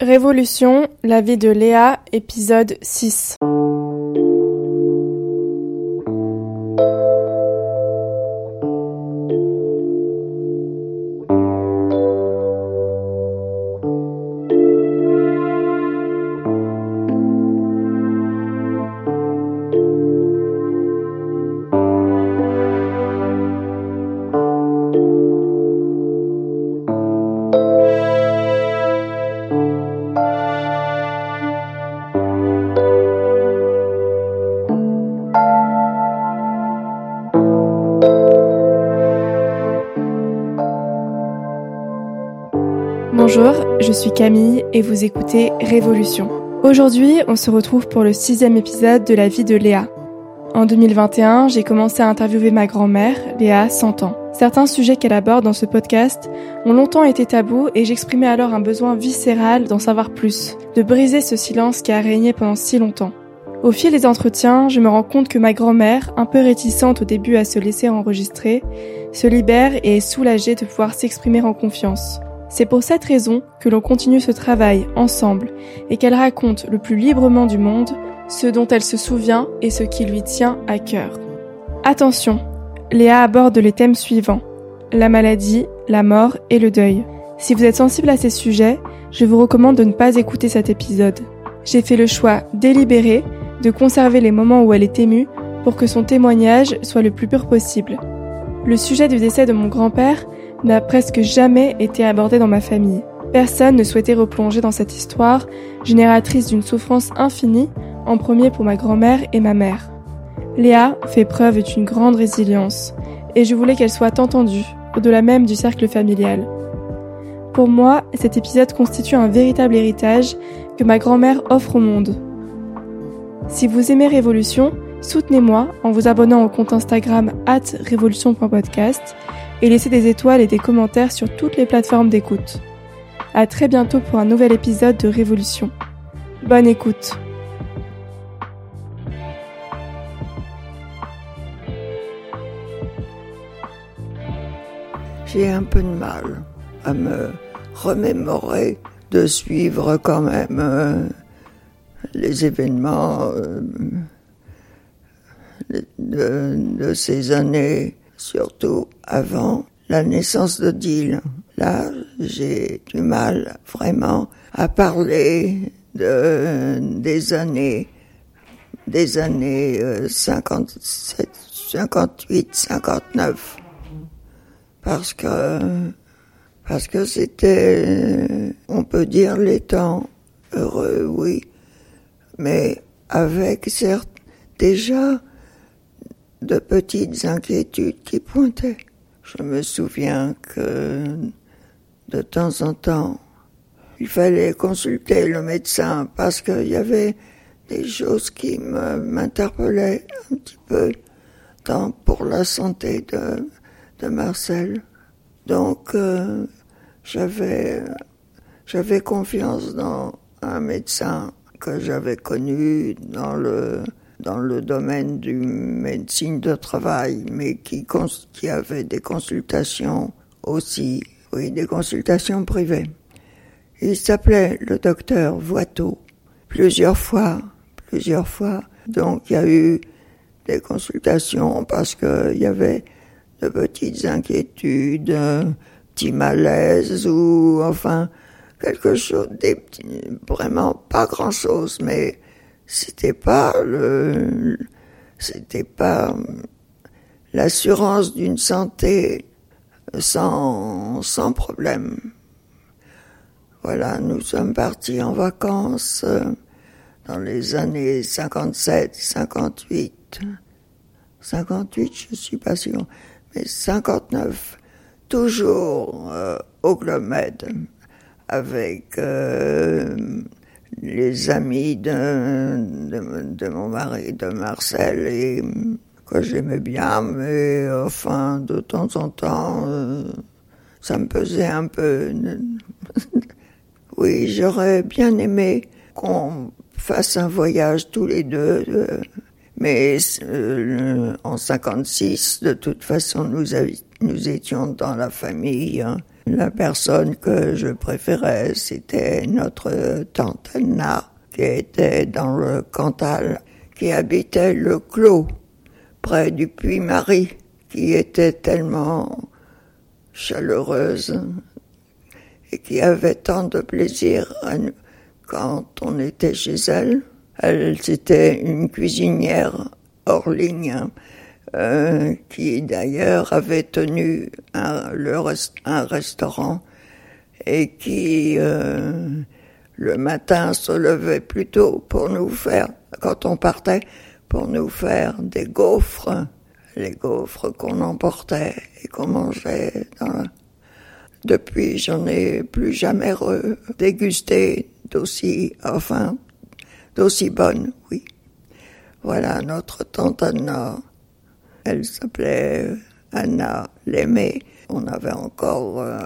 Révolution, la vie de Léa, épisode 6. Suis Camille et vous écoutez Révolution. Aujourd'hui, on se retrouve pour le sixième épisode de la vie de Léa. En 2021, j'ai commencé à interviewer ma grand-mère, Léa, 100 ans. Certains sujets qu'elle aborde dans ce podcast ont longtemps été tabous et j'exprimais alors un besoin viscéral d'en savoir plus, de briser ce silence qui a régné pendant si longtemps. Au fil des entretiens, je me rends compte que ma grand-mère, un peu réticente au début à se laisser enregistrer, se libère et est soulagée de pouvoir s'exprimer en confiance. C'est pour cette raison que l'on continue ce travail ensemble et qu'elle raconte le plus librement du monde ce dont elle se souvient et ce qui lui tient à cœur. Attention, Léa aborde les thèmes suivants. La maladie, la mort et le deuil. Si vous êtes sensible à ces sujets, je vous recommande de ne pas écouter cet épisode. J'ai fait le choix délibéré de conserver les moments où elle est émue pour que son témoignage soit le plus pur possible. Le sujet du décès de mon grand-père n'a presque jamais été abordé dans ma famille. Personne ne souhaitait replonger dans cette histoire, génératrice d'une souffrance infinie, en premier pour ma grand-mère et ma mère. Léa fait preuve d'une grande résilience, et je voulais qu'elle soit entendue, au-delà même du cercle familial. Pour moi, cet épisode constitue un véritable héritage que ma grand-mère offre au monde. Si vous aimez Révolution, soutenez-moi en vous abonnant au compte Instagram at révolution.podcast et laissez des étoiles et des commentaires sur toutes les plateformes d'écoute. À très bientôt pour un nouvel épisode de Révolution. Bonne écoute. J'ai un peu de mal à me remémorer de suivre quand même euh, les événements euh, de, de, ces années surtout avant la naissance de Dill. Là, j'ai du mal vraiment à parler de, des années, des années 57, 58, 59. Parce que, parce que c'était, on peut dire les temps heureux, oui, mais avec certes déjà de petites inquiétudes qui pointaient. Je me souviens que de temps en temps, il fallait consulter le médecin parce qu'il y avait des choses qui m'interpellaient un petit peu tant pour la santé de, de Marcel. Donc euh, j'avais j'avais confiance dans un médecin que j'avais connu dans le dans le domaine du médecine de travail, mais qui, qui avait des consultations aussi, oui, des consultations privées. Il s'appelait le docteur Voiteau. Plusieurs fois, plusieurs fois. Donc il y a eu des consultations parce qu'il y avait de petites inquiétudes, petits malaises ou enfin quelque chose, des, vraiment pas grand chose, mais c'était pas le, c'était pas l'assurance d'une santé sans, sans problème. Voilà, nous sommes partis en vacances euh, dans les années 57, 58. 58, je suis pas sûr, mais 59, toujours euh, au Club avec euh, les amis de, de, mon mari, de Marcel, et que j'aimais bien, mais enfin, de temps en temps, euh, ça me pesait un peu. oui, j'aurais bien aimé qu'on fasse un voyage tous les deux, euh, mais euh, en 56, de toute façon, nous, étions dans la famille. Hein. La personne que je préférais, c'était notre tante Anna, qui était dans le Cantal, qui habitait le Clos, près du Puy-Marie, qui était tellement chaleureuse et qui avait tant de plaisir quand on était chez elle. Elle, c'était une cuisinière hors ligne, euh, qui d'ailleurs avait tenu un, un restaurant et qui euh, le matin se levait plus tôt pour nous faire, quand on partait, pour nous faire des gaufres, les gaufres qu'on emportait et qu'on mangeait dans Depuis, j'en ai plus jamais dégusté d'aussi, enfin, d'aussi bonne, oui. Voilà notre tante Anna. Elle s'appelait Anna Lémé. On avait encore euh,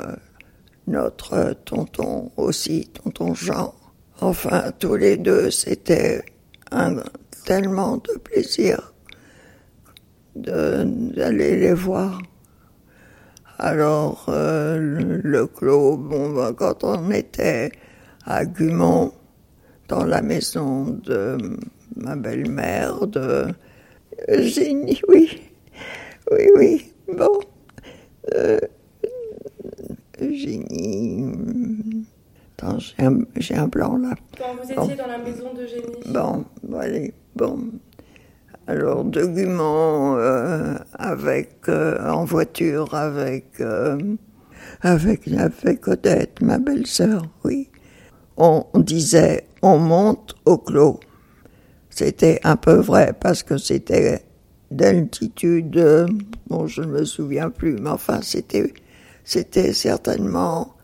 notre tonton aussi, tonton Jean. Enfin, tous les deux, c'était tellement de plaisir d'aller les voir. Alors, euh, le, clos, bon, quand on était à Gumont, dans la maison de ma belle-mère, de oui, oui, oui, bon, euh, attends, j'ai un, blanc là. Quand vous étiez dans la maison d'Eugénie. Bon, voilà, bon, alors de Gumont euh, avec euh, en voiture avec avec avec Odette, ma belle-sœur, oui. On disait on monte au clos. C'était un peu vrai parce que c'était d'altitude, bon je ne me souviens plus, mais enfin c'était c'était certainement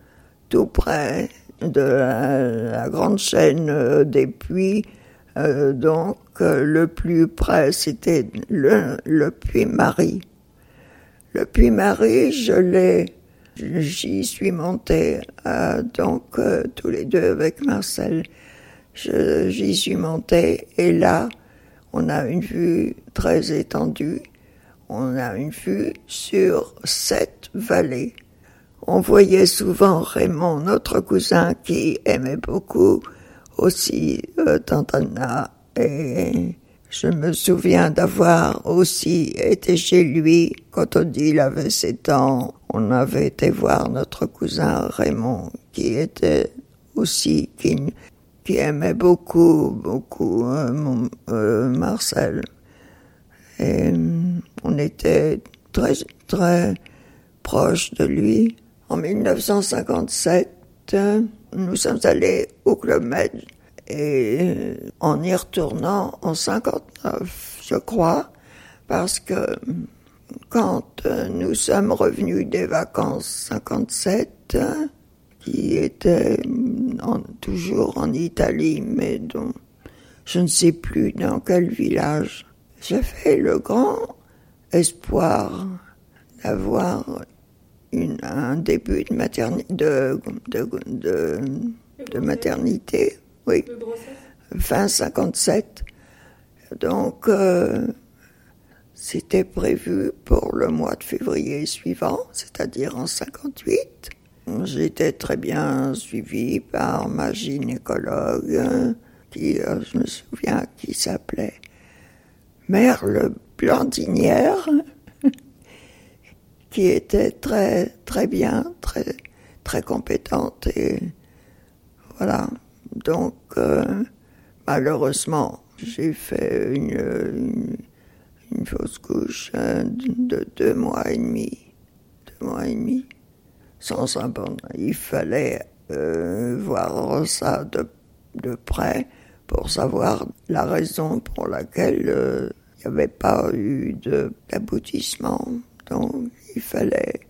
tout près de la, grande chaîne des puits. Euh, donc le plus près c'était le, le puits Marie. Le puits Marie, je l'ai J'y suis monté, euh, donc euh, tous les deux avec Marcel. J'y suis monté et là, on a une vue très étendue. On a une vue sur sept vallées. On voyait souvent Raymond, notre cousin, qui aimait beaucoup aussi euh, Tantana et je me souviens d'avoir aussi été chez lui quand Odile avait sept ans. On avait été voir notre cousin Raymond, qui était aussi, qui aimait beaucoup, beaucoup euh, euh, Marcel. Et euh, on était très, très proches de lui. En 1957, nous sommes allés au Club Med et en y retournant en 59, je crois, parce que quand nous sommes revenus des vacances 57, qui était toujours en Italie, mais dont je ne sais plus dans quel village, j'avais le grand espoir d'avoir un début de maternité, de, de, de maternité oui. Fin 57. Donc, euh, c'était prévu pour le mois de février suivant, c'est-à-dire en 58. J'étais très bien suivie par ma gynécologue, qui, euh, je me souviens, qui s'appelait Merle Blandinière, qui était très, très bien, très, très compétente et voilà. Donc, euh, malheureusement, j'ai fait une, une, fausse couche hein, de deux mois et demi. Deux mois et demi. Sans abandon. Il fallait euh, voir ça de, de, près pour savoir la raison pour laquelle euh, il n'y avait pas eu d'aboutissement. Donc, il fallait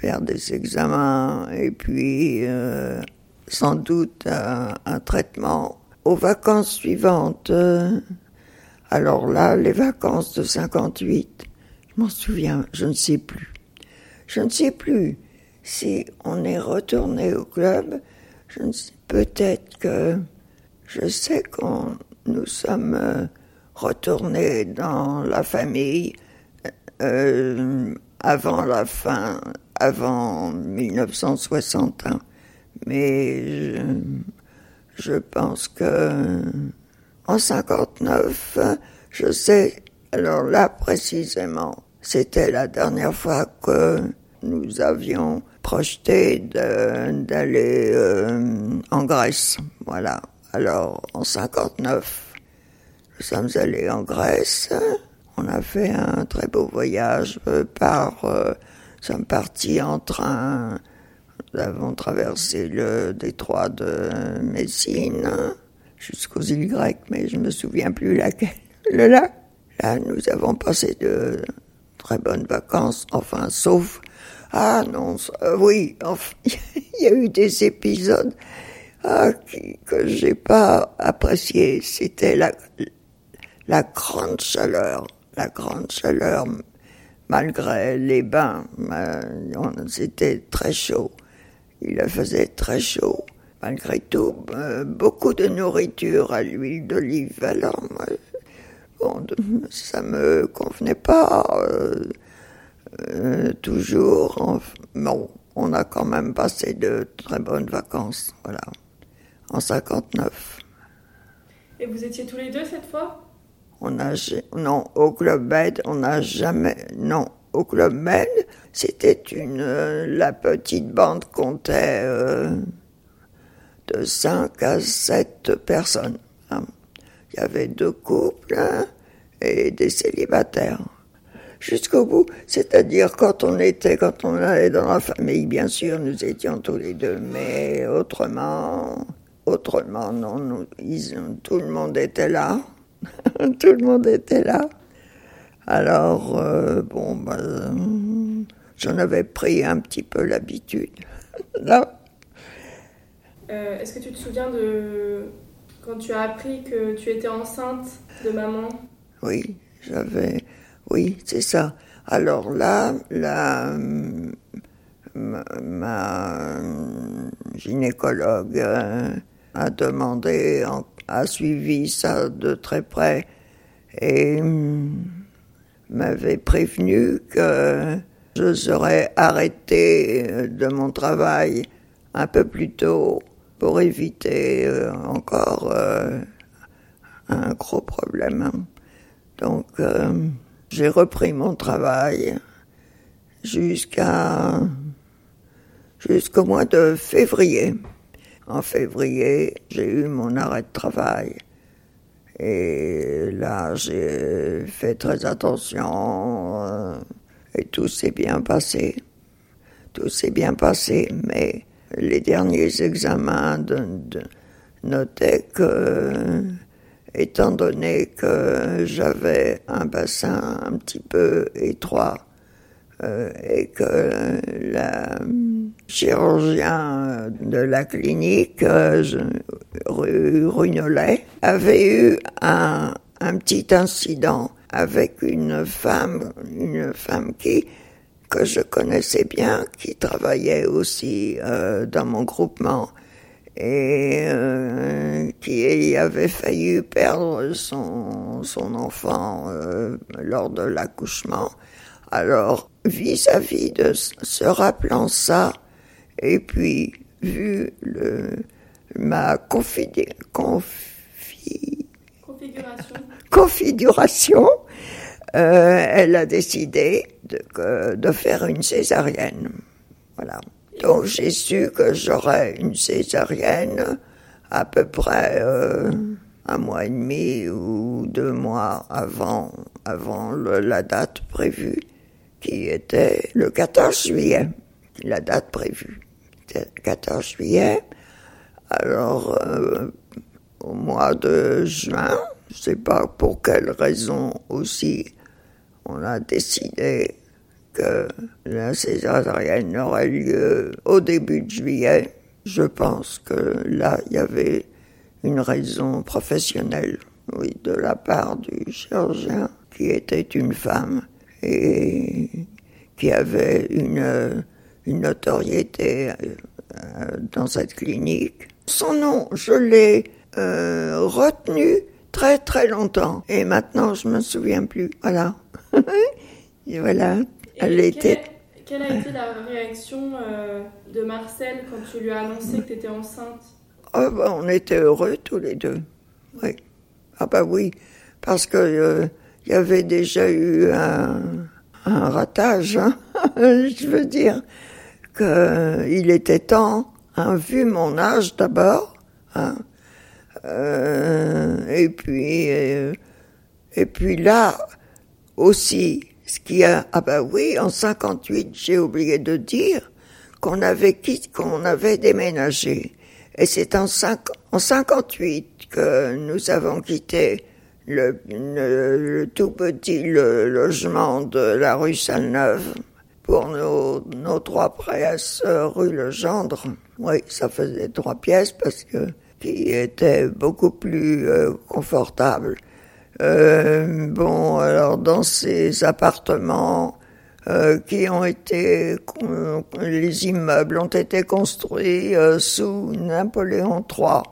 faire des examens et puis sans doute un, traitement. Aux vacances suivantes, euh, alors là, les vacances de 58, je m'en souviens, je ne sais plus. Je ne sais plus si on est retourné au club. Je ne sais peut-être que je sais qu'on nous sommes euh, retournés dans la famille euh, avant la fin avant 1961. Mais je, je pense que en 59, je sais, alors là précisément, c'était la dernière fois que nous avions projeté d'aller euh, en Grèce. Voilà. Alors, en 59, nous sommes allés en Grèce. On a fait un très beau voyage euh, par... Euh, nous sommes partis en train. Nous avons traversé le détroit de Messine jusqu'aux îles grecques, mais je me souviens plus laquelle. Là, là, nous avons passé de très bonnes vacances, enfin, sauf ah non, euh, oui, il y a eu des épisodes ah, qui, que j'ai pas appréciés. C'était la, la grande chaleur, la grande chaleur, malgré les bains. C'était très chaud. Il faisait très chaud. Malgré tout, euh, beaucoup de nourriture à l'huile d'olive. Alors, bon, ça me convenait pas. Euh, euh, toujours, bon, on a quand même passé de très bonnes vacances, voilà, en 59. Et vous étiez tous les deux cette fois? On a, non, au Club Med, on n'a jamais, non, au Club Med, c'était une, euh, la petite bande comptait euh, de 5 à 7 personnes. Hein. Il y avait deux couples hein, et des célibataires jusqu'au bout. C'est-à-dire quand on était, quand on allait dans la famille, bien sûr, nous étions tous les deux, mais autrement, autrement, non, nous, tout le monde était là. tout le monde était là. Alors, euh, bon, ben, j'en avais pris un petit peu l'habitude. Euh, est-ce que tu te souviens de quand tu as appris que tu étais enceinte de maman? Oui, j'avais oui, c'est ça. Alors là, la, ma, gynécologue euh, a demandé, a suivi ça de très près et m'avait prévenu que je serais arrêté de mon travail un peu plus tôt pour éviter euh, encore euh, un gros problème. Donc, j'ai repris mon travail jusqu'à jusqu'au mois de février. En février, j'ai eu mon arrêt de travail. Et là, j'ai fait très attention euh, et tout s'est bien passé. Tout s'est bien passé, mais les derniers examens notaient que étant donné que j'avais un bassin un petit peu étroit euh, et que le chirurgien de la clinique, euh, Runolet, avait eu un, un petit incident avec une femme, une femme qui que je connaissais bien, qui travaillait aussi euh, dans mon groupement et euh, qui avait failli perdre son, son enfant euh, lors de l'accouchement. Alors, vis-à-vis de se rappelant ça, et puis vu le, ma configuration, configuration euh, elle a décidé de, de faire une césarienne. Voilà. Donc j'ai su que j'aurais une césarienne à peu près euh, un mois et demi ou deux mois avant, avant la date prévue, qui était le 14 juillet, la date prévue. 14 juillet. Alors, euh, au mois de juin, je ne sais pas pour quelle raison aussi, on a décidé que la césarienne aurait lieu au début de juillet. Je pense que là, il y avait une raison professionnelle, oui, de la part du chirurgien, qui était une femme et qui avait une, notoriété euh, dans cette clinique. Son nom, je l'ai euh, retenu très très longtemps et maintenant je me souviens plus. Voilà. voilà. Elle était. quelle a été la réaction de Marcel quand tu lui as annoncé que tu étais enceinte oh, On était heureux tous les deux. Oui. Ah bah oui, parce que il y avait déjà eu un, un ratage, hein. je veux dire qu'il était temps, hein, vu mon âge d'abord, hein, euh, et puis euh, et puis là aussi, ce qui a ah bah oui, en 58, j'ai oublié de dire qu'on avait quitté, qu'on avait déménagé, et c'est en, en 58 que nous avons quitté le, le, tout petit logement de la rue Salneuve pour nos, nos trois pièces rue Le Gendre. Oui, ça faisait trois pièces parce que qui étaient beaucoup plus euh, confortables. Euh, bon, alors dans ces appartements euh, qui ont été, les immeubles ont été construits euh, sous Napoléon III.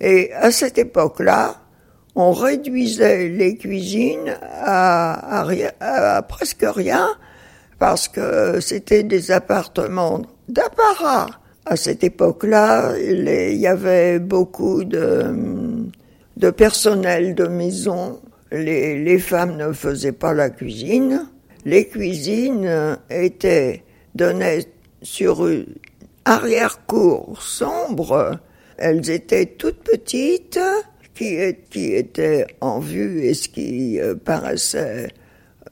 Et à cette époque-là, on réduisait les cuisines à, à, presque rien parce que c'était des appartements d'apparat. À cette époque-là, il y avait beaucoup de personnel de maison. Les, femmes ne faisaient pas la cuisine. Les cuisines étaient données sur une arrière-cour sombre. Elles étaient toutes petites qui, qui était en vue et ce qui euh, paraissait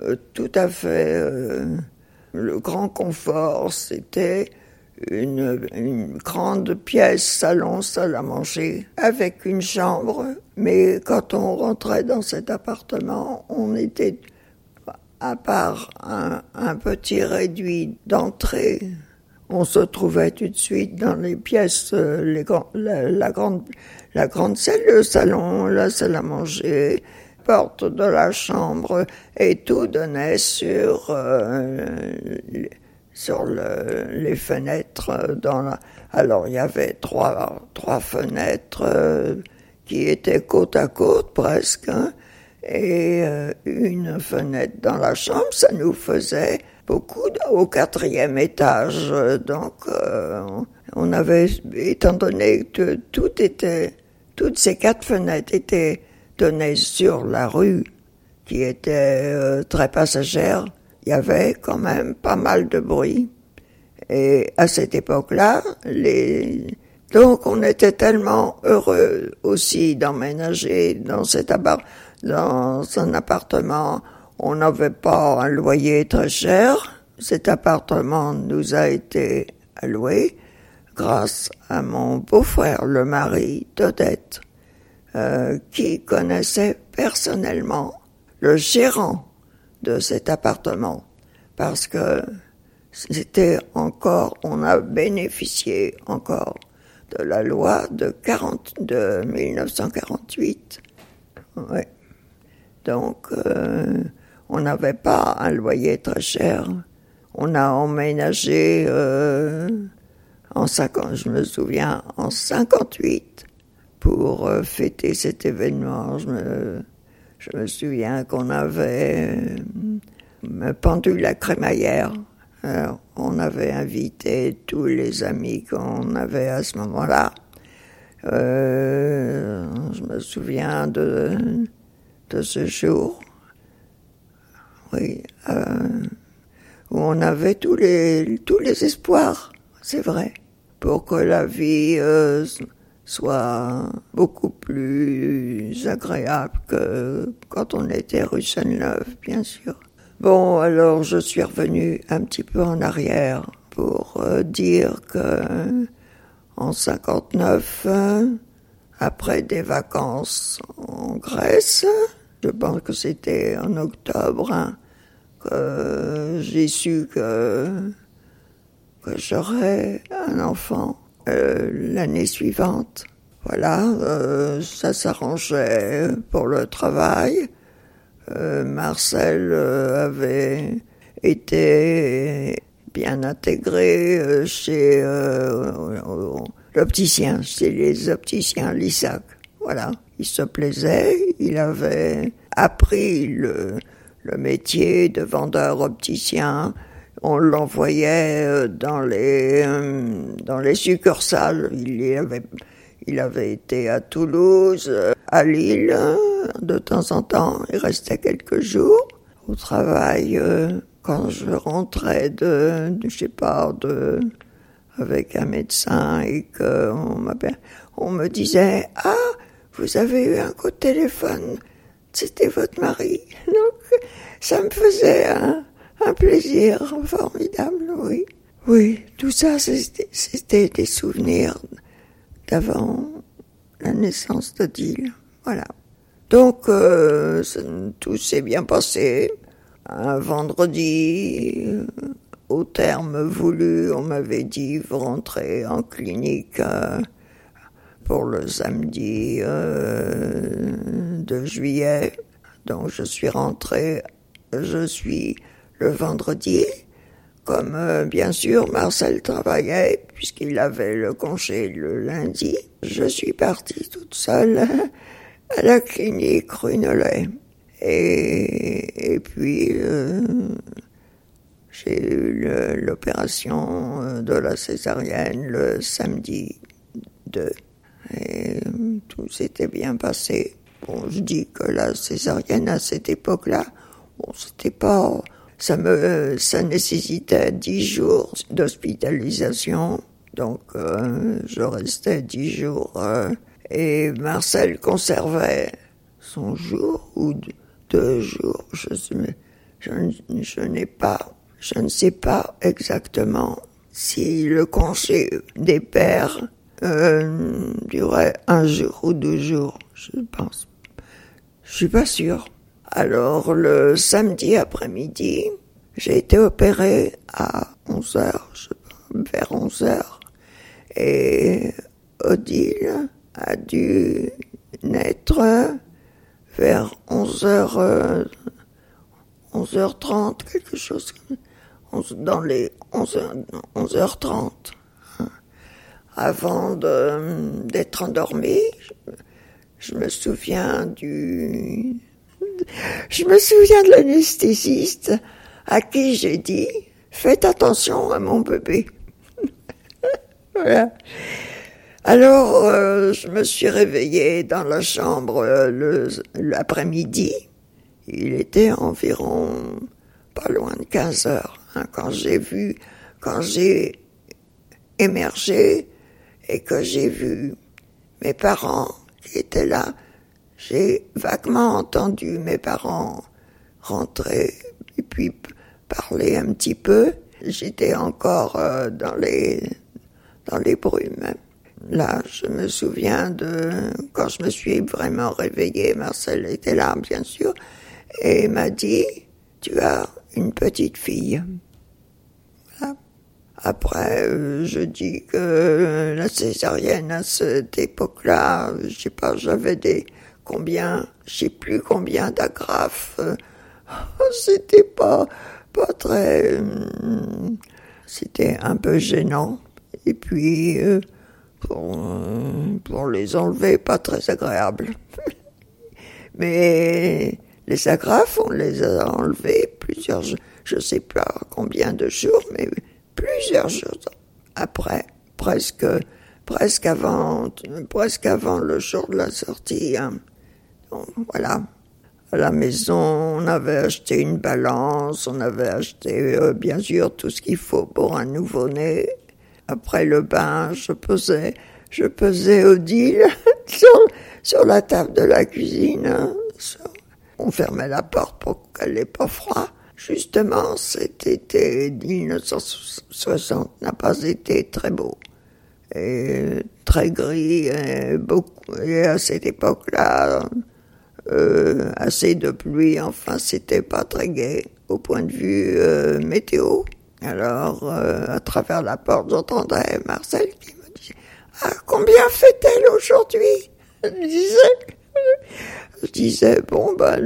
euh, tout à fait euh, le grand confort, c'était une, grande pièce, salon, salle à manger, avec une chambre. Mais quand on rentrait dans cet appartement, on était, à part un, petit réduit d'entrée, on se trouvait tout de suite dans les pièces, la grande la grande salle, le salon, la salle à manger, porte de la chambre, et tout donnait sur euh, sur le, les fenêtres dans la. Alors il y avait trois trois fenêtres euh, qui étaient côte à côte presque, hein, et euh, une fenêtre dans la chambre. Ça nous faisait beaucoup au quatrième étage. Donc on avait, étant donné que tout était toutes ces quatre fenêtres étaient données sur la rue, qui était euh, très passagère. Il y avait quand même pas mal de bruit. Et à cette époque-là, les... donc on était tellement heureux aussi d'emménager dans cet un appartement. On n'avait pas un loyer très cher. Cet appartement nous a été alloué grâce à mon beau-frère, le mari d'Odette, euh, qui connaissait personnellement le gérant de cet appartement, parce que c'était encore, on a bénéficié encore de la loi de 40, de 1948. Ouais. Donc, euh, on n'avait pas un loyer très cher. On a emménagé euh, en 50, je me souviens, en 58, pour euh, fêter cet événement. Je me, je me souviens qu'on avait euh, pendu la crémaillère. Alors, on avait invité tous les amis qu'on avait à ce moment-là. Euh, je me souviens de, de ce jour. Oui, euh, où on avait tous les, tous les espoirs, c'est vrai pour que la vie euh, soit beaucoup plus agréable que quand on était rue Sainte-Neuve, bien sûr. Bon, alors je suis revenu un petit peu en arrière pour euh, dire que en 59, après des vacances en Grèce, je pense que c'était en octobre, hein, que j'ai su que j'aurais un enfant euh, l'année suivante. Voilà, euh, ça s'arrangeait pour le travail. Euh, Marcel avait été bien intégré chez l'opticien, chez les opticiens Lissac. Voilà, il se plaisait, il avait appris le, le métier de vendeur opticien, on l'envoyait euh, dans les euh, dans les succursales. Il y avait il avait été à Toulouse, euh, à Lille, de temps en temps. Il restait quelques jours au travail. Quand je rentrais de, de je sais pas, de avec un médecin et qu'on on me disait ah vous avez eu un coup de téléphone c'était votre mari donc ça me faisait un, un plaisir formidable oui. Oui tout ça c'était des souvenirs d'avant la naissance d'Odile voilà. Donc euh, tout s'est bien passé. Un vendredi euh, au terme voulu, on m'avait dit vous rentrez en clinique euh, pour le samedi de juillet. Donc je suis rentré, je suis le vendredi. Comme euh, bien sûr Marcel travaillait, puisqu'il avait le congé le lundi, je suis partie toute seule à la clinique Runelay. Et, et puis, j'ai eu l'opération euh, de la césarienne le samedi 2. Et tout s'était bien passé. Bon, je dis que la césarienne à cette époque-là, bon, c'était pas, ça me, ça nécessitait dix jours d'hospitalisation. Donc, euh, je restais dix jours. Euh, et Marcel conservait son jour ou deux jours. Je, je, je n'ai pas je ne sais pas exactement si le congé des pères euh, durait un jour ou deux jours, je pense. Je suis pas sûr. Alors le samedi après-midi, j'ai été opéré à 11 heures, vers 11 heures, et Odile a dû naître vers 11 heures, 11h30, quelque chose dans les 11, 11h30, hein. avant d'être endormi, je, me souviens du, je me souviens de l'anesthésiste à qui j'ai dit faites attention à mon bébé. Alors, euh, je me suis réveillée dans la chambre euh, l'après-midi. Il était environ pas loin de 15 heures. Hein, quand j'ai vu, quand j'ai émergé et que j'ai vu mes parents qui étaient là, j'ai vaguement entendu mes parents rentrer et puis parler un petit peu. J'étais encore euh, dans les dans les brumes. Là, je me souviens de quand je me suis vraiment réveillée, Marcel était là, bien sûr, et m'a dit, tu as une petite fille. Après, je dis que la césarienne à cette époque-là, je sais pas, j'avais des combien, je sais plus combien d'agrafes. C'était pas pas très, hum, c'était un peu gênant. Et puis euh, pour, pour les enlever, pas très agréable. Mais les agrafes, on les a enlevées plusieurs, je sais pas combien de jours, mais plusieurs jours après, presque, presque avant, presque avant le jour de la sortie. Hein. Voilà. À la maison, on avait acheté une balance, on avait acheté euh, bien sûr tout ce qu'il faut pour un nouveau-né. Après le bain, je pesais, je pesais Odile sur, sur la table de la cuisine. Hein. On fermait la porte pour qu'elle n'ait pas froid. Justement, cet été 1960 n'a pas été très beau. Et très gris, et, beaucoup, et à cette époque-là, euh, assez de pluie, enfin, c'était pas très gai au point de vue euh, météo. Alors, euh, à travers la porte, j'entendais Marcel qui me disait Ah, combien fait-elle aujourd'hui? Je disais, je disais, bon, ben,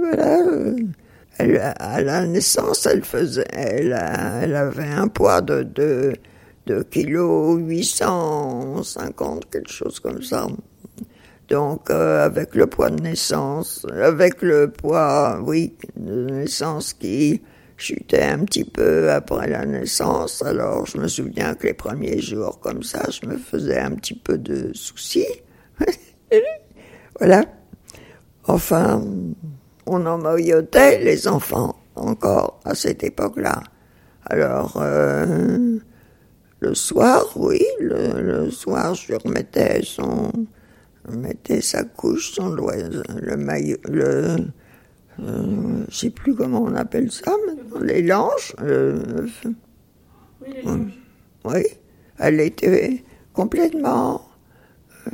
voilà. À la naissance, elle faisait, elle, elle avait un poids de, de, de kilo 850, quelque chose comme ça. Donc, euh, avec le poids de naissance, avec le poids, oui, de naissance qui, chutait un petit peu après la naissance. Alors je me souviens que les premiers jours comme ça, je me faisais un petit peu de soucis. voilà. Enfin, on emmaillotait les enfants encore à cette époque-là. Alors, euh, le soir, oui, le, soir, je remettais son, mettais sa couche, son le maillot, le, euh, je sais plus comment on appelle ça, les langes. Euh, oui, les langes. Oui, elle était complètement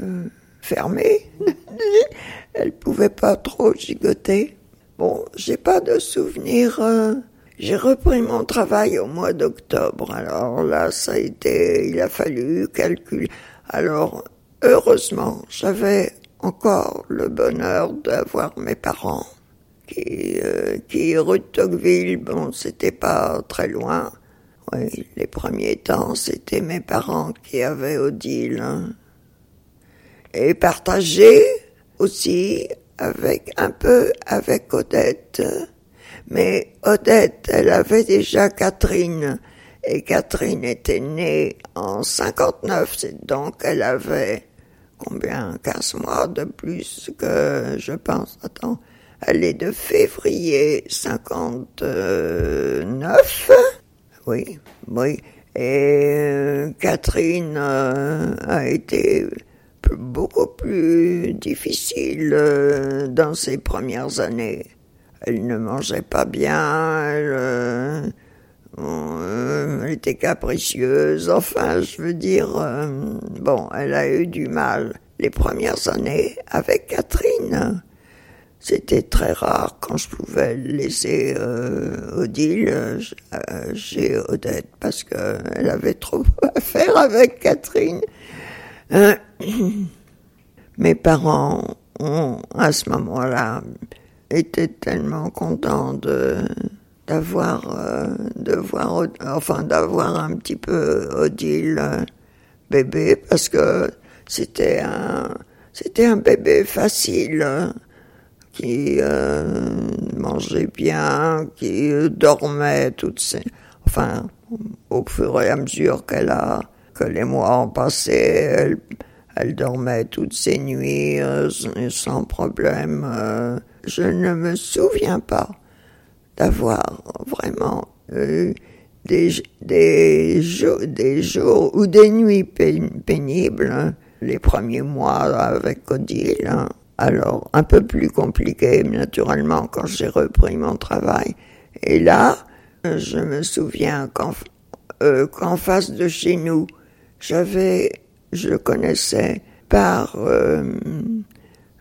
euh, fermée. elle pouvait pas trop gigoter. Bon, j'ai pas de souvenir. Euh, j'ai repris mon travail au mois d'octobre. Alors là, ça a été, il a fallu calculer. Alors, heureusement, j'avais encore le bonheur d'avoir mes parents qui, euh, qui rue de Tocqueville, bon, c'était pas très loin. Oui, les premiers temps, c'était mes parents qui avaient Odile. Hein. Et partagé aussi avec un peu avec Odette. Mais Odette, elle avait déjà Catherine. Et Catherine était née en 59, donc elle avait combien 15 mois de plus que, je pense, attends, elle est de février 59. Oui, oui. Et euh, Catherine euh, a été beaucoup plus difficile euh, dans ses premières années. Elle ne mangeait pas bien, elle, elle était capricieuse, enfin, je veux dire, bon, elle a eu du mal les premières années avec Catherine. C'était très rare quand je pouvais laisser euh, Odile euh, euh, chez Odette parce qu'elle avait trop à faire avec Catherine. Euh, mes parents ont, à ce moment-là, été tellement contents de d'avoir de voir enfin d'avoir un petit peu Odile bébé parce que c'était un c'était un bébé facile qui euh, mangeait bien, qui dormait toutes ces... Enfin, au fur et à mesure qu'elle a, que les mois ont passé, elle, dormait toutes ses nuits euh, sans problème. Euh. je ne me souviens pas d'avoir vraiment eu des, des, jours, ou des nuits pénibles hein, les premiers mois avec Odile. Hein. Alors, un peu plus compliqué, naturellement, quand j'ai repris mon travail. Et là, je me souviens qu'en euh, face de chez nous, j'avais, je connaissais par euh,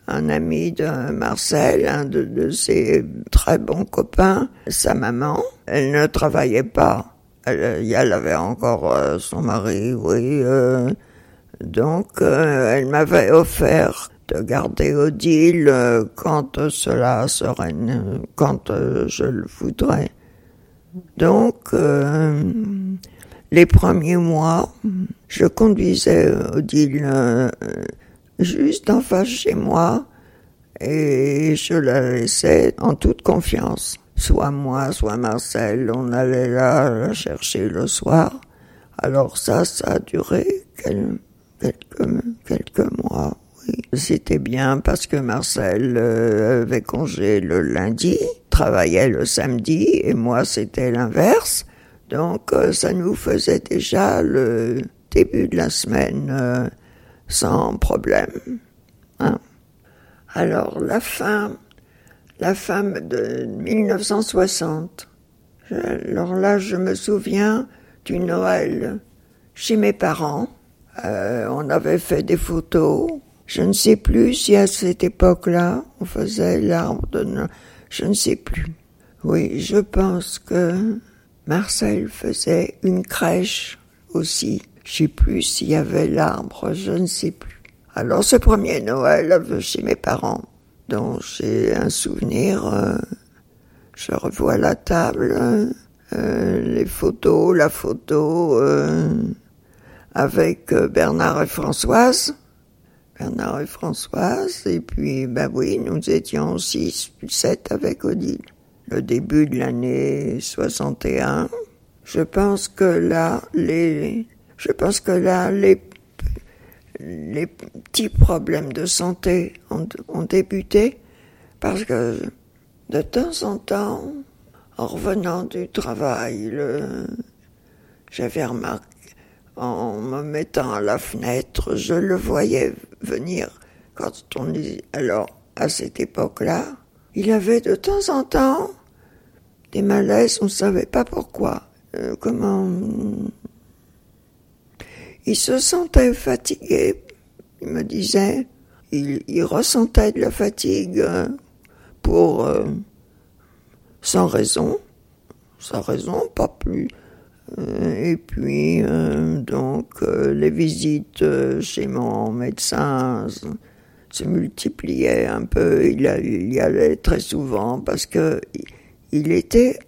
un ami de Marcel, un de, ses très bons copains, sa maman. Elle ne travaillait pas. Elle, elle avait encore euh, son mari, oui. Euh, donc, elle m'avait offert de garder Odile euh, quand cela serait, quand euh, je le voudrais. Donc, euh, les premiers mois, je conduisais Odile juste en face chez moi et je la laissais en toute confiance. Soit moi, soit Marcel, on allait là la chercher le soir. Alors ça, ça a duré quelques, quelques mois. C'était bien parce que Marcel euh, avait congé le lundi, travaillait le samedi et moi c'était l'inverse. Donc euh, ça nous faisait déjà le début de la semaine euh, sans problème. Hein. Alors la fin, la fin de 1960. Alors là, je me souviens du Noël chez mes parents. on avait fait des photos je ne sais plus si à cette époque-là, on faisait l'arbre de Noël. Je ne sais plus. Oui, je pense que Marcel faisait une crèche aussi. Je sais plus s'il y avait l'arbre, je ne sais plus. Alors ce premier Noël chez mes parents, dont j'ai un souvenir, euh, je revois la table, euh, les photos, la photo euh, avec Bernard et Françoise. Bernard et Françoise, et puis, ben oui, nous étions six, sept avec Odile. le début de l'année 61. Je pense que là, les, je pense que là, les, les petits problèmes de santé ont, ont débuté parce que de temps en temps, en revenant du travail, j'avais remarqué, en me mettant à la fenêtre, je le voyais venir quand on alors, à cette époque-là, il avait de temps en temps des malaises, on ne savait pas pourquoi. Euh, comment. Il se sentait fatigué, il me disait. Il, ressentait de la fatigue euh, pour. Euh, sans raison. Sans raison, pas plus. Et puis, donc, les visites chez mon médecin se multipliait un peu. Il, y allait très souvent parce que il était,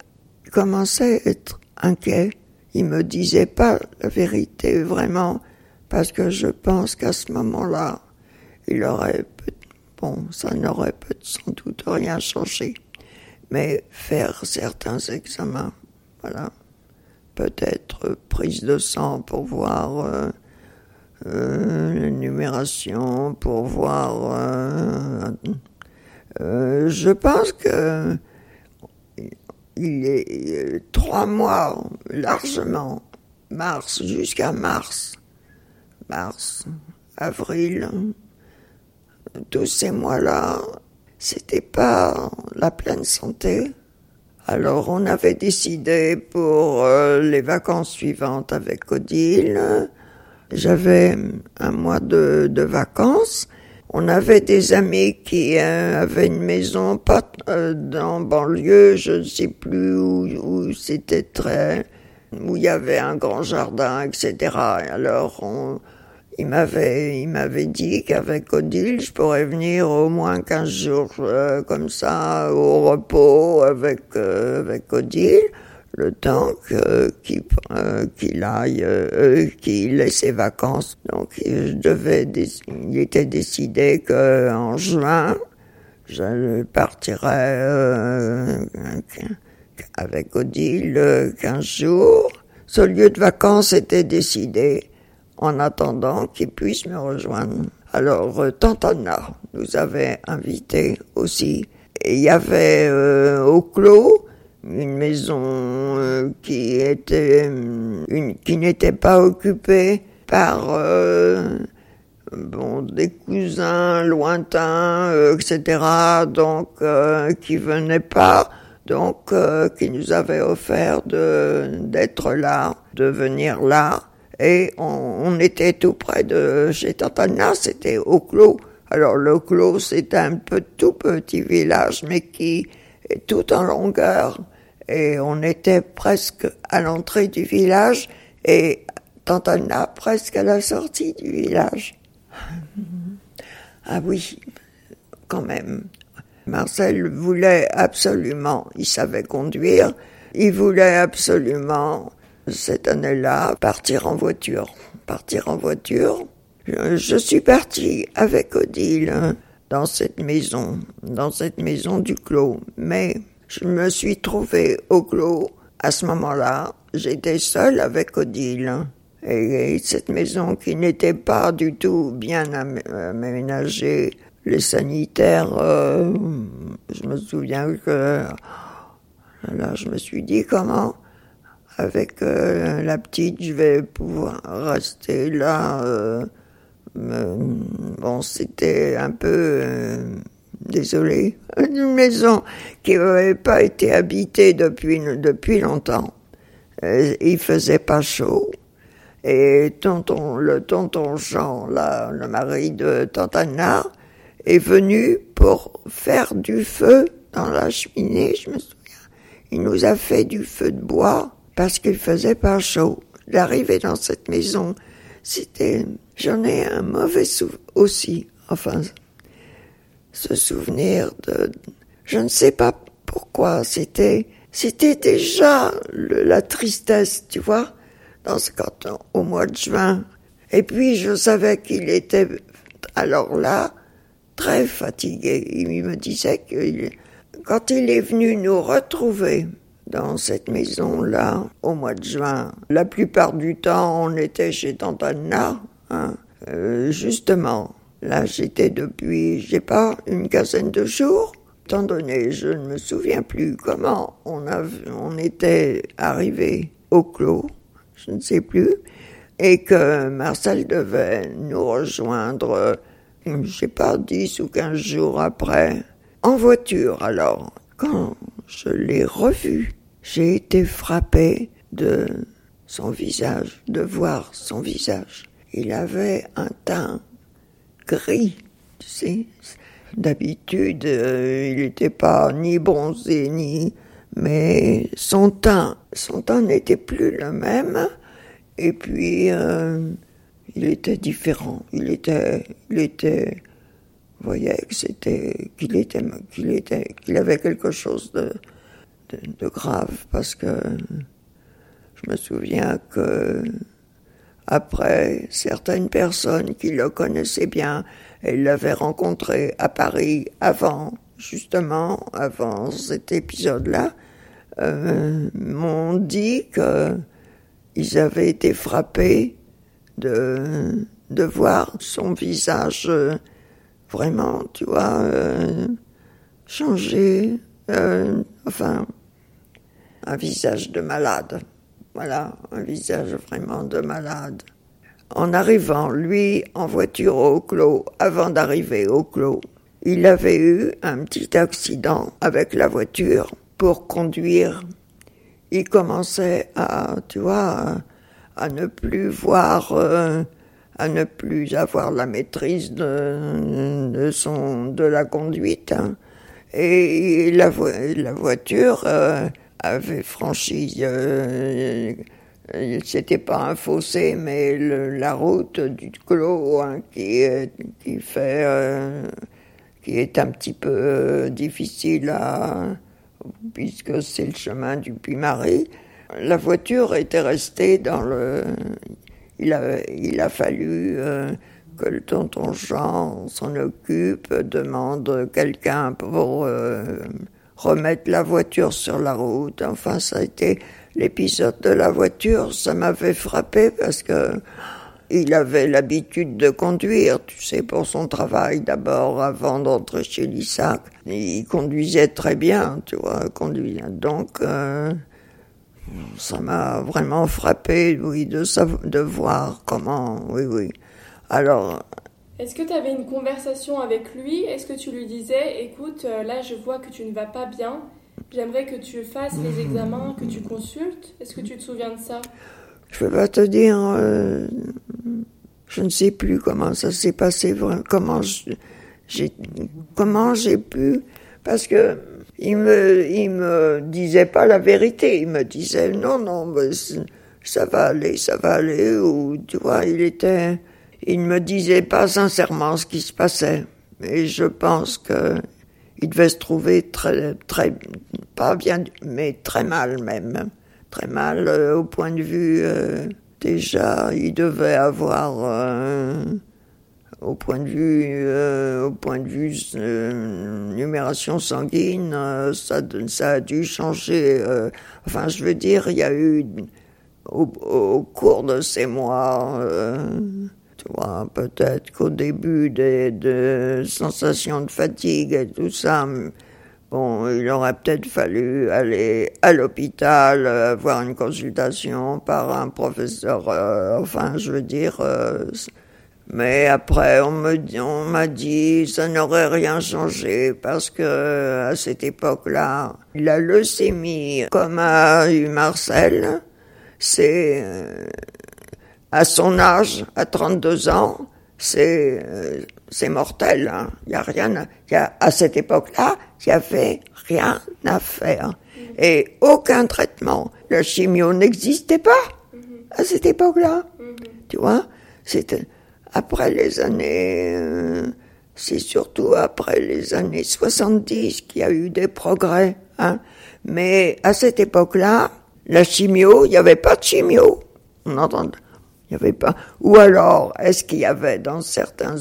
commençait à être inquiet. Il me disait pas la vérité vraiment parce que je pense qu'à ce moment-là, il aurait, bon, ça n'aurait sans doute rien changé. Mais faire certains examens, voilà, peut-être prise de sang pour voir euh, euh, l'énumération pour voir. Euh, euh, je pense que il est trois mois largement, mars jusqu'à mars, mars, avril, tous ces mois-là, c'était pas la pleine santé. Alors on avait décidé pour les vacances suivantes avec Odile j'avais un mois de, vacances. On avait des amis qui euh, avaient une maison pas euh, dans banlieue, je ne sais plus où, c'était très, où il y avait un grand jardin, etc. alors il m'avait, il m'avait dit qu'avec Odile, je pourrais venir au moins 15 jours euh, comme ça au repos avec avec Odile le temps qu'il euh, qu'il aille, euh, qu'il ait ses vacances. Donc je devais, il était décidé que en juin, je partirais euh, avec Odile 15 jours. Ce lieu de vacances était décidé en attendant qu'il puisse me rejoindre. Alors, Tante Anna nous avait invités aussi. Et il y avait au clos une maison euh, qui était une, qui n'était pas occupée par euh, bon des cousins lointains euh, etc donc qui venaient pas donc qui nous avaient offert de d'être là de venir là. Et on, était tout près de chez Tantana c'était au clos. Alors le clos c'est un peu tout petit village mais qui est tout en longueur et on était presque à l'entrée du village et Tantana presque à la sortie du village. Ah oui, quand même. Marcel voulait absolument, il savait conduire, il voulait absolument, cette année-là, partir en voiture. Partir en voiture. Je, suis partie avec Odile dans cette maison, dans cette maison du clos, mais je me suis trouvée au clos. À ce moment-là, j'étais seule avec Odile. Et cette maison qui n'était pas du tout bien aménagée, les sanitaires, euh, je me souviens que là, je me suis dit comment avec euh, la petite, je vais pouvoir rester là. Euh, bon, c'était un peu désolé, une maison qui n'avait pas été habitée depuis, depuis longtemps. Euh, il faisait pas chaud. Et tonton, le tonton Jean, là, le mari de Tantana, est venu pour faire du feu dans la cheminée, je me souviens. Il nous a fait du feu de bois parce qu'il faisait pas chaud. D'arriver dans cette maison, c'était, j'en ai un mauvais souvenir aussi. Enfin, ce souvenir de, je ne sais pas pourquoi, c'était, c'était déjà la tristesse, tu vois, dans ce canton, au mois de juin. Et puis, je savais qu'il était, alors là, très fatigué. Il me disait qu'il, quand il est venu nous retrouver dans cette maison-là au mois de juin, la plupart du temps, on était chez Tante hein, euh, justement. Là, j'étais depuis, j'ai pas, une quinzaine de jours. Étant donné, je ne me souviens plus comment on, a, on était arrivé au clos, je ne sais plus, et que Marcel devait nous rejoindre, je sais pas, dix ou quinze jours après, en voiture. Alors, quand je l'ai revu, j'ai été frappé de son visage, de voir son visage. Il avait un teint gris. D'habitude, euh, il n'était pas ni bronzé ni, mais son teint, son teint n'était plus le même. Et puis, euh, il était différent. Il était, il était, vous voyez que c'était, qu'il était, qu'il était, qu'il avait quelque chose de, de grave parce que je me souviens que après, certaines personnes qui le connaissaient bien, et l'avaient rencontré à Paris avant, justement, avant cet épisode-là, euh, m'ont dit qu'ils avaient été frappés de, de voir son visage euh, vraiment, tu vois, euh, changer, euh, enfin, un visage de malade. Voilà, un visage vraiment de malade. En arrivant, lui, en voiture au clos, avant d'arriver au clos, il avait eu un petit accident avec la voiture pour conduire. Il commençait à, tu vois, à, ne plus voir, euh, à ne plus avoir la maîtrise de, son, de la conduite. Hein. Et la, la voiture, euh, avait franchi, euh, c'était pas un fossé, mais la route du clos hein, qui, qui fait, euh, qui est un petit peu euh, difficile puisque c'est le chemin du Puy-Marie. La voiture était restée dans le, il a, il a fallu euh, que le tonton Jean s'en occupe, demande quelqu'un pour remettre la voiture sur la route. Enfin, ça a été l'épisode de la voiture, ça m'avait frappé parce que il avait l'habitude de conduire, tu sais, pour son travail d'abord, avant d'entrer chez l'ISAC. Il conduisait très bien, tu vois, conduisait. Donc, euh, ça m'a vraiment frappé, oui, de voir comment, oui, oui. Alors, est-ce que tu avais une conversation avec lui? Est-ce que tu lui disais, écoute, euh, là je vois que tu ne vas pas bien, j'aimerais que tu fasses les examens, que tu consultes. Est-ce que tu te souviens de ça? Je vais pas te dire, euh, je ne sais plus comment ça s'est passé, comment j'ai comment j'ai pu, parce que il me, il me disait pas la vérité, il me disait non, non, ça va aller, ça va aller, ou tu vois, il était il ne me disait pas sincèrement ce qui se passait. Et je pense que il devait se trouver très, très, pas bien, mais très mal même. Très mal euh, au point de vue, euh, déjà, il devait avoir, euh, au point de vue, au point de vue numération sanguine, ça, ça a dû changer. enfin, je veux dire, il y a eu, au, au cours de ces mois, peut-être qu'au début des, de sensations de fatigue et tout ça, bon, il aurait peut-être fallu aller à l'hôpital, avoir une consultation par un professeur, euh, enfin, je veux dire, euh, mais après, on me on m'a dit, ça n'aurait rien changé parce que à cette époque-là, la leucémie, comme a eu Marcel, c'est euh, à son âge, à 32 ans, c'est euh, c'est mortel. Hein. Il y a rien. Y a, à cette époque-là, il y avait rien à faire et aucun traitement. La chimio n'existait pas à cette époque-là. Tu vois, c'était après les années. Euh, c'est surtout après les années 70 qu'il y a eu des progrès. Hein. Mais à cette époque-là, la chimio, il n'y avait pas de chimio. On entend il n'y avait pas. Ou alors, est-ce qu'il y avait dans certains,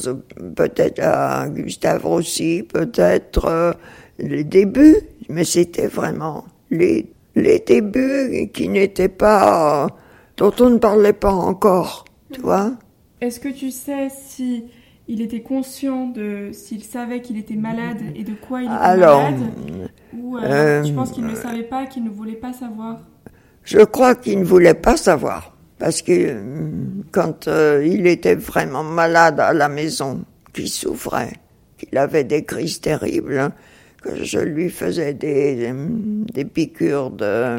peut-être à Gustave Rossi, peut-être, euh, les débuts, mais c'était vraiment les, les débuts qui n'étaient pas, dont on ne parlait pas encore, tu vois. Est-ce que tu sais si il était conscient de s'il savait qu'il était malade et de quoi il était malade Ou euh, tu penses qu'il ne savait pas, qu'il ne voulait pas savoir? Je crois qu'il ne voulait pas savoir. Parce que quand euh, il était vraiment malade à la maison, qu'il souffrait, qu'il avait des crises terribles, hein, que je lui faisais des, des piqûres de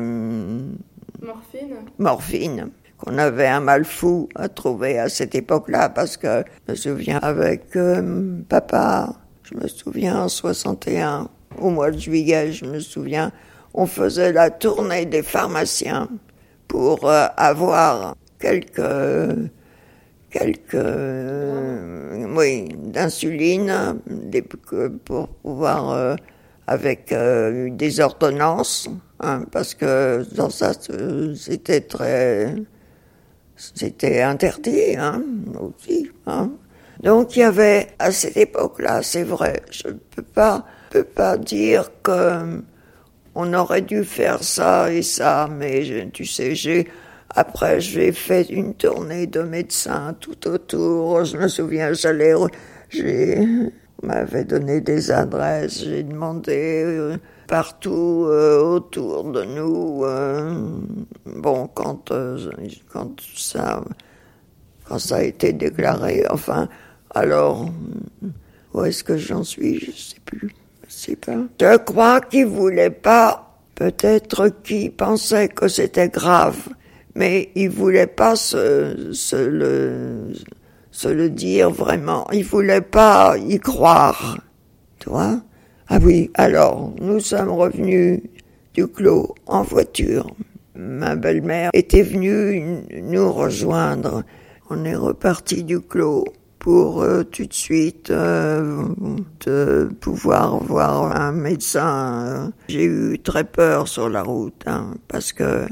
morphine. Morphine qu'on avait un mal fou à trouver à cette époque-là, parce que je me souviens avec euh, papa, je me souviens en 61, au mois de juillet, je me souviens, on faisait la tournée des pharmaciens pour euh, avoir quelques quelques euh, oui d'insuline pour pouvoir avec des ordonnances hein, parce que dans ça c'était très c'était interdit, hein, aussi. Hein. Donc il y avait à cette époque-là, c'est vrai, je ne peux pas, peux pas dire que on aurait dû faire ça et ça, mais tu sais, j'ai après j'ai fait une tournée de médecins tout autour. Je me souviens, j'allais, j'ai m'avait donné des adresses, j'ai demandé. Euh, partout euh, autour de nous. Euh, bon, quand, quand, ça, quand ça a été déclaré, enfin, alors, où est-ce que j'en suis Je sais plus. Sais. Je crois qu'il voulait pas, peut-être qu'il pensait que c'était grave, mais il voulait pas se, se le, se le dire vraiment. Il voulait pas y croire. Tu vois ah oui, alors, nous sommes revenus du clos en voiture. Ma belle-mère était venue nous rejoindre. On est reparti du clos pour euh, tout de suite euh, pouvoir voir un médecin. J'ai eu très peur sur la route hein, parce que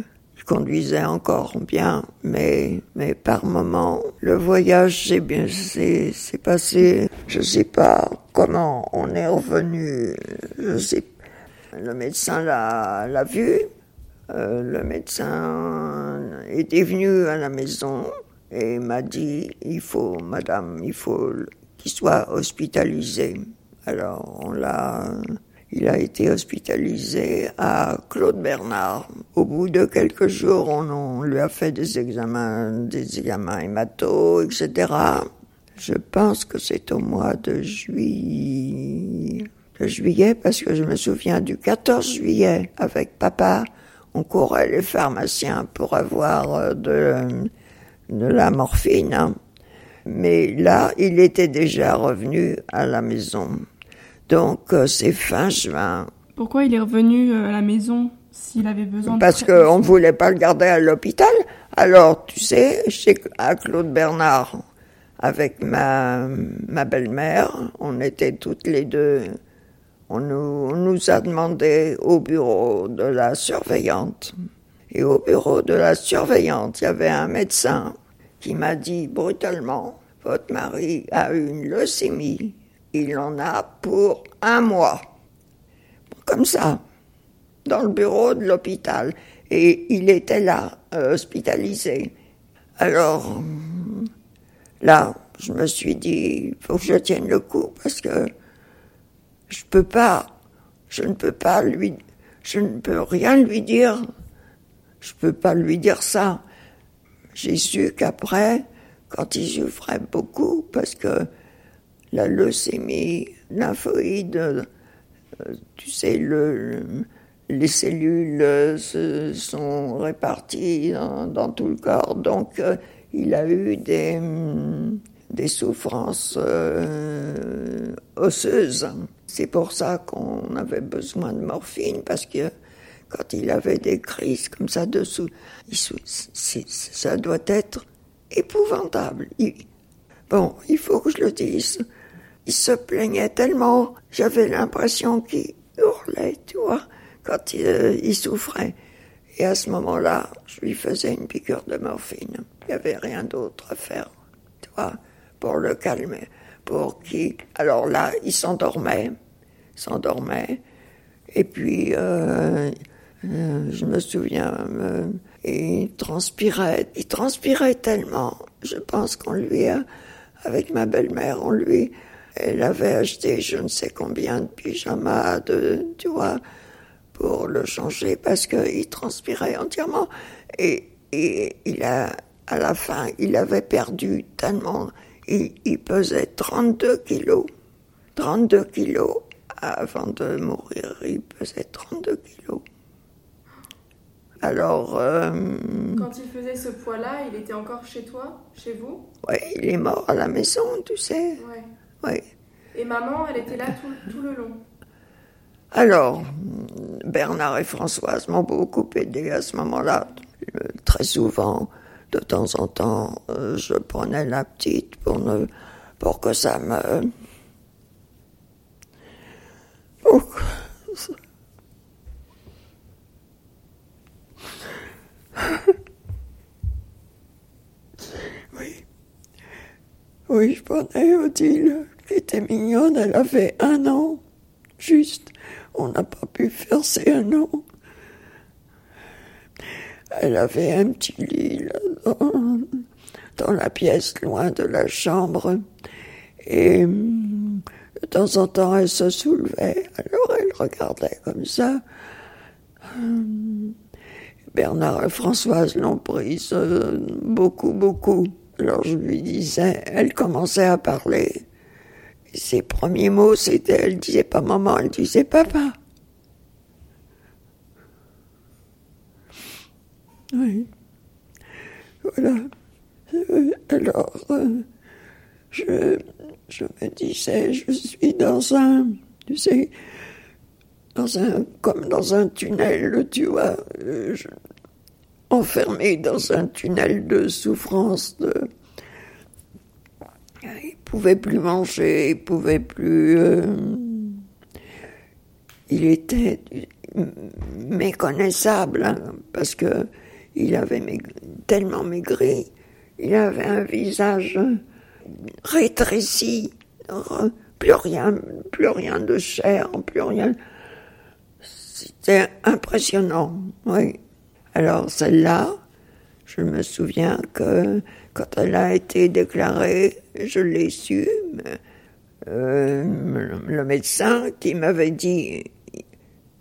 conduisait encore bien, mais, mais par moment, le voyage s'est bien, c'est, passé. Je sais pas comment on est revenu. Je sais, le médecin l'a, l'a vu. Euh, le médecin était venu à la maison et m'a dit, il faut, madame, il faut qu'il soit hospitalisé. Alors, on l'a, il a été hospitalisé à Claude Bernard. Au bout de quelques jours, on, lui a fait des examens, des examens hémato, etc. Je pense que c'est au mois de juillet, de juillet, parce que je me souviens du 14 juillet, avec papa, on courait les pharmaciens pour avoir euh, de, de la morphine. Mais là, il était déjà revenu à la maison. Donc euh, c'est fin juin. Pourquoi il est revenu euh, à la maison s'il avait besoin de Parce qu'on ne voulait pas le garder à l'hôpital. Alors, tu sais, chez, à Claude Bernard, avec ma, ma belle-mère, on était toutes les deux. On nous, on nous a demandé au bureau de la surveillante. Et au bureau de la surveillante, il y avait un médecin qui m'a dit brutalement, votre mari a une leucémie il en a pour un mois. Comme ça, dans le bureau de l'hôpital. Et il était là, euh, hospitalisé. Alors, là, je me suis dit, il faut que je tienne le coup parce que je peux pas, je ne peux pas lui, je ne peux rien lui dire. Je peux pas lui dire ça. J'ai su qu'après, quand il souffrait beaucoup, parce que la leucémie lymphoïde, euh, tu sais, le, les cellules se sont réparties dans, tout le corps, donc euh, il a eu des, des souffrances euh, osseuses. C'est pour ça qu'on avait besoin de morphine, parce que quand il avait des crises comme ça dessous, ça doit être épouvantable. bon, il faut que je le dise il se plaignait tellement, j'avais l'impression qu'il hurlait, tu vois, quand euh, il, souffrait. Et à ce moment-là, je lui faisais une piqûre de morphine. Il n'y avait rien d'autre à faire, tu vois, pour le calmer, pour qu'il... Alors là, il s'endormait, s'endormait, Et puis, euh, euh, je me souviens, euh, il transpirait. Il transpirait tellement. Je pense qu'on lui a, avec ma belle-mère, on lui, elle avait acheté je ne sais combien de pyjamas, de, tu vois, pour le changer parce qu'il transpirait entièrement. Et, et il a, à la fin, il avait perdu tellement. Il, il pesait 32 kilos. 32 kilos. Avant de mourir, il pesait 32 kilos. Alors. Euh, Quand il faisait ce poids-là, il était encore chez toi, chez vous? Oui, il est mort à la maison, tu sais. Ouais. Oui. Et maman, elle était là tout, tout le long? Alors, Bernard et Françoise m'ont beaucoup aidé à ce moment-là. Très souvent, de temps en temps, euh, je prenais la petite pour, ne, pour que ça me. pour Oui. Oui, je prenais Odile, qui était mignonne, elle avait un an. Juste, on n'a pas pu faire ses un an. Elle avait un petit lit dans, la pièce, loin de la chambre. Et de temps en temps, elle se soulevait. Alors elle regardait comme ça. Bernard et Françoise l'ont prise euh, beaucoup, beaucoup. Alors je lui disais, elle commençait à parler. Ses premiers mots, c'était, elle disait pas maman, elle disait papa. Oui. Voilà. Euh, Alors, euh, je, je me disais, je suis dans un, tu sais, comme dans un tunnel, tu vois, euh, enfermé dans un tunnel de souffrance, de, il pouvait plus manger, il pouvait plus, euh, il était méconnaissable, hein, parce que il avait tellement maigri, il avait un visage rétréci, plus rien, plus rien de chair, plus rien. C'était impressionnant, oui. Alors celle-là, je me souviens que quand elle a été déclarée, je l'ai su, mais, euh, le médecin qui m'avait dit,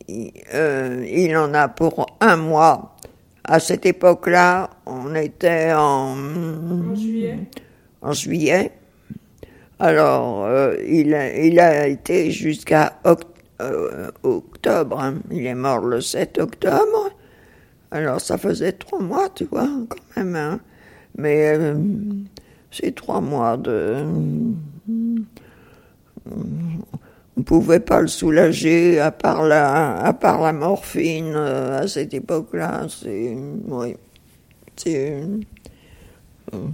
il, euh, il en a pour un mois. À cette époque-là, on était en, En juillet en juillet. Alors, euh, il, a, il a été jusqu'à oct- euh, octobre. hein. Il est mort le 7 octobre. Alors, ça faisait trois mois, tu vois, quand même. hein. Mais euh, c'est trois mois de... On pouvait pas le soulager à part la, à part la morphine euh, à cette époque-là. C'est, oui, c'est, euh,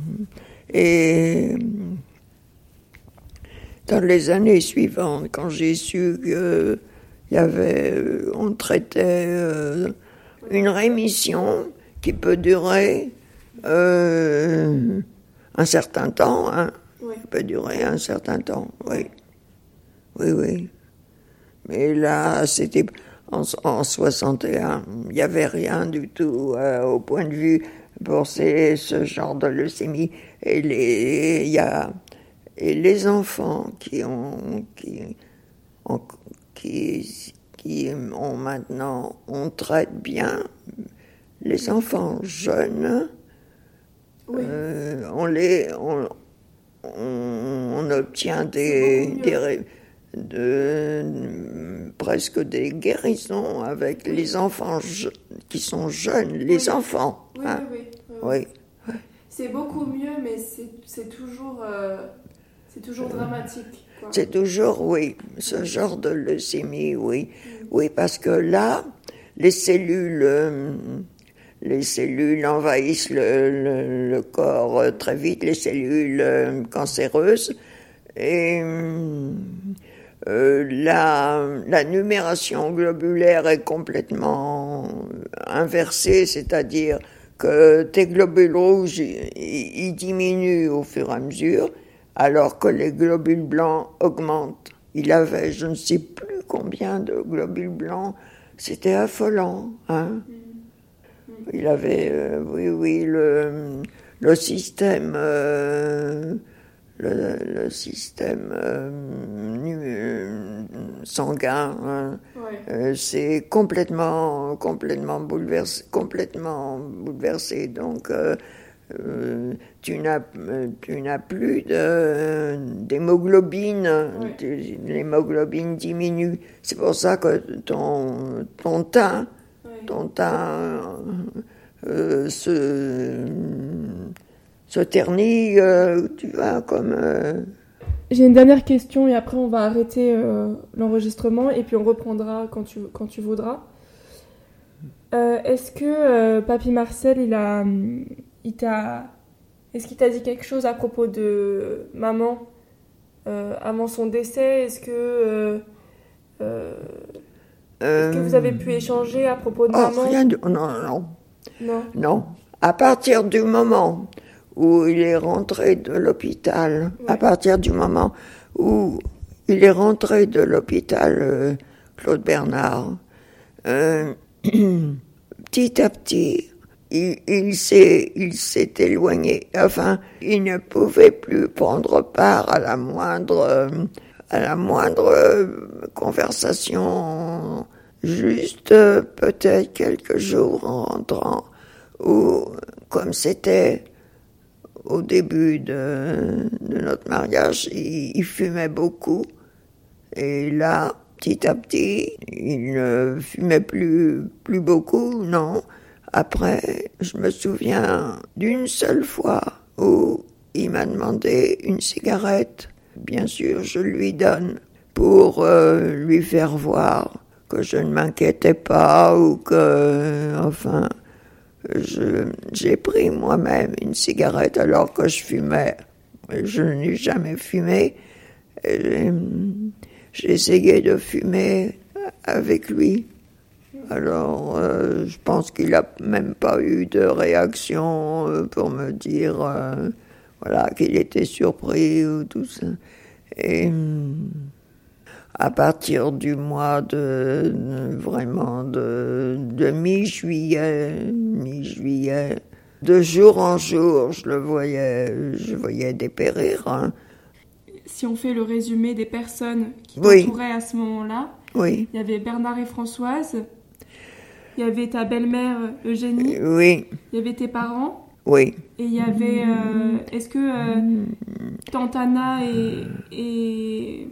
et dans les années suivantes, quand j'ai su que il y avait, euh, on traitait euh, une rémission qui peut durer euh, un certain temps, hein, Oui. qui peut durer un certain temps, oui. Oui, oui. Mais là, c'était en, en 61, il n'y avait rien du tout euh, au point de vue pour ces, ce genre de leucémie. Et les, il y a, et les enfants qui ont, qui, ont- qui, qui ont maintenant, on traite bien les enfants jeunes. Oui. Euh, on les, on, on, on obtient des, des de, presque des guérisons avec les enfants je- qui sont jeunes, les Oui. enfants. Oui, hein. oui, oui, oui. C'est beaucoup mieux, mais c'est c'est toujours, euh, c'est toujours dramatique. quoi. c'est toujours, oui, ce genre de leucémie, oui. Oui, parce que là, les cellules, euh, les cellules envahissent le, le- le corps euh, très vite, les cellules euh, cancéreuses. Et euh, la, la numération globulaire est complètement inversée, c'est-à-dire que tes globules rouges, ils diminuent au fur et à mesure, alors que les globules blancs augmentent. Il avait, je ne sais plus combien de globules blancs. C'était affolant. Hein il avait, euh, oui, oui, le, le système, euh, le, système euh, sanguin, hein, c'est complètement, complètement bouleversé, complètement bouleversé. Donc, tu n'as tu n'as plus d'hémoglobine, l'hémoglobine diminue. C'est pour ça que ton ton teint ton teint euh, se, se ternit, euh, tu vois, comme... Euh, J'ai une dernière question et après on va arrêter l'enregistrement et puis on reprendra quand tu, quand tu voudras. Est-ce que Papy Marcel, il a, il t'a, est-ce qu'il t'a dit quelque chose à propos de maman avant son décès? Est-ce que est-ce que vous avez pu échanger à propos de oh, maman? rien de... non, non, non. Non. À partir du moment où il est rentré de l'hôpital, à partir du moment où il est rentré de l'hôpital euh, Claude Bernard, euh, petit à petit, il, il s'est, il éloigné. Enfin, il ne pouvait plus prendre part à la moindre, à la moindre conversation juste euh, peut-être quelques jours en rentrant, ou comme c'était au début de, notre mariage, il, fumait beaucoup. Et là, petit à petit, il ne fumait plus, plus beaucoup, non. Après, je me souviens d'une seule fois où il m'a demandé une cigarette. Bien sûr, je lui donne pour euh, lui faire voir que je ne m'inquiétais pas ou que, enfin, j'ai pris moi-même une cigarette alors que je fumais. Je n'ai jamais fumé. J'ai essayé de fumer avec lui. Alors, euh, je pense qu'il n'a même pas eu de réaction euh, pour me dire, euh, voilà, qu'il était surpris ou tout ça. Et à partir du mois de vraiment de, de mi-juillet, mi-juillet, de jour en jour, je le voyais, je voyais dépérir. Hein. Si on fait le résumé des personnes qui t'entouraient à ce moment-là, oui. il y avait Bernard et Françoise, il y avait ta belle-mère Eugénie, oui. il y avait tes parents, oui. Et il y avait, euh, est-ce que euh, Tante Anna et, et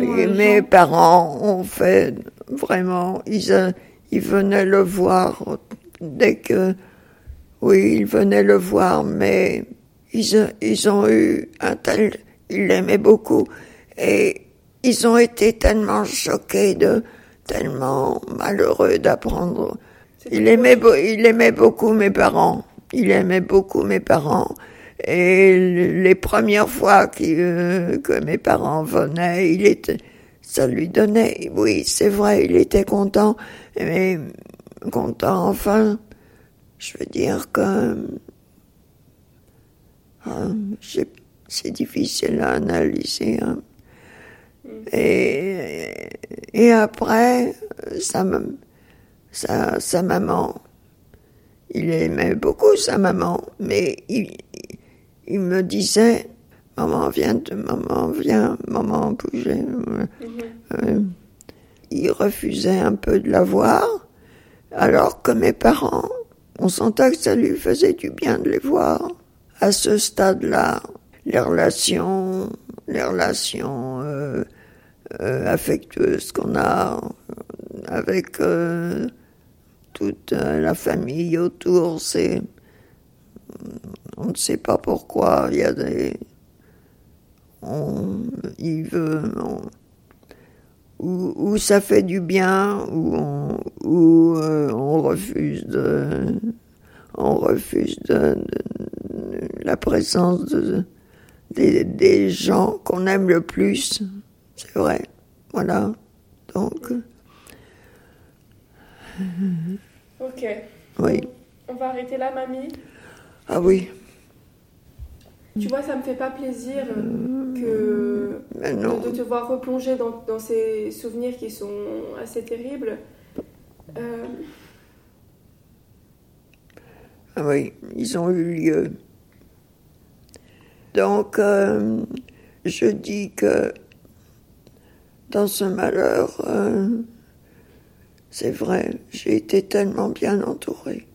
et mes parents ont fait vraiment, ils, euh, ils venaient le voir dès que, oui, ils venaient le voir, mais ils, ils ont eu un tel, ils l'aimaient beaucoup, et ils ont été tellement choqués de, tellement malheureux d'apprendre. Il aimait, il aimait beaucoup mes parents. Il aimait beaucoup mes parents. Et les premières fois que, que mes parents venaient, il était, ça lui donnait, oui, c'est vrai, il était content, mais content, enfin, je veux dire que hein, c'est difficile à analyser. Hein. Et, et après, sa, sa, sa maman, il aimait beaucoup sa maman, mais il, il me disait Maman, viens, maman, viens, maman, bouger. Mhm. Euh, il refusait un peu de la voir, alors que mes parents, on sentait que ça lui faisait du bien de les voir. À ce stade-là, les relations, les relations euh, euh, affectueuses qu'on a avec toute la famille autour, c'est on ne sait pas pourquoi. Il y a des. On, il veut. ou, ça fait du bien, ou on, euh, on refuse de. On refuse de, la présence de, des, des gens qu'on aime le plus. C'est vrai. Voilà. Donc. Ok. Oui. On va arrêter là, mamie. Ah oui. Tu vois, ça me fait pas plaisir que non. De, te voir replonger dans, dans, ces souvenirs qui sont assez terribles. Euh, ah oui, ils ont eu lieu. Donc, euh, je dis que dans ce malheur, euh, c'est vrai, j'ai été tellement bien entourée.